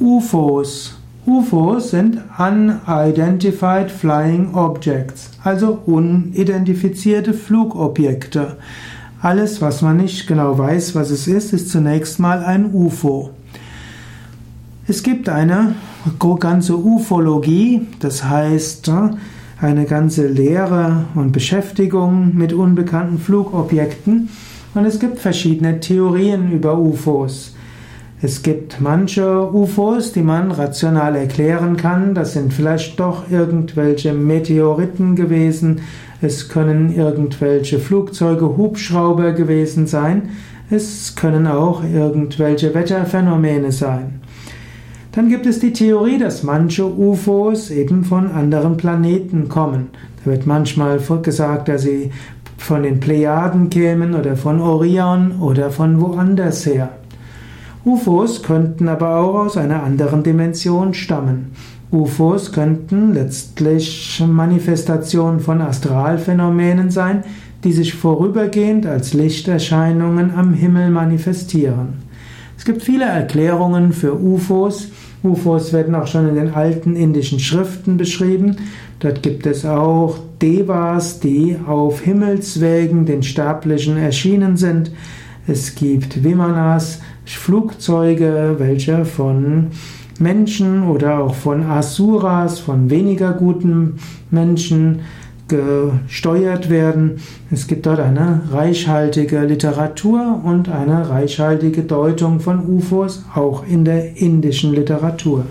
UFOs. UFOs sind Unidentified Flying Objects, also unidentifizierte Flugobjekte. Alles, was man nicht genau weiß, was es ist, ist zunächst mal ein UFO. Es gibt eine ganze Ufologie, das heißt eine ganze Lehre und Beschäftigung mit unbekannten Flugobjekten und es gibt verschiedene Theorien über UFOs. Es gibt manche UFOs, die man rational erklären kann. Das sind vielleicht doch irgendwelche Meteoriten gewesen. Es können irgendwelche Flugzeuge, Hubschrauber gewesen sein. Es können auch irgendwelche Wetterphänomene sein. Dann gibt es die Theorie, dass manche UFOs eben von anderen Planeten kommen. Da wird manchmal gesagt, dass sie von den Plejaden kämen oder von Orion oder von woanders her. UFOs könnten aber auch aus einer anderen Dimension stammen. UFOs könnten letztlich Manifestationen von Astralphänomenen sein, die sich vorübergehend als Lichterscheinungen am Himmel manifestieren. Es gibt viele Erklärungen für UFOs. UFOs werden auch schon in den alten indischen Schriften beschrieben. Dort gibt es auch Devas, die auf Himmelswegen den Sterblichen erschienen sind. Es gibt Vimanas, Flugzeuge, welche von Menschen oder auch von Asuras, von weniger guten Menschen gesteuert werden. Es gibt dort eine reichhaltige Literatur und eine reichhaltige Deutung von UFOs, auch in der indischen Literatur.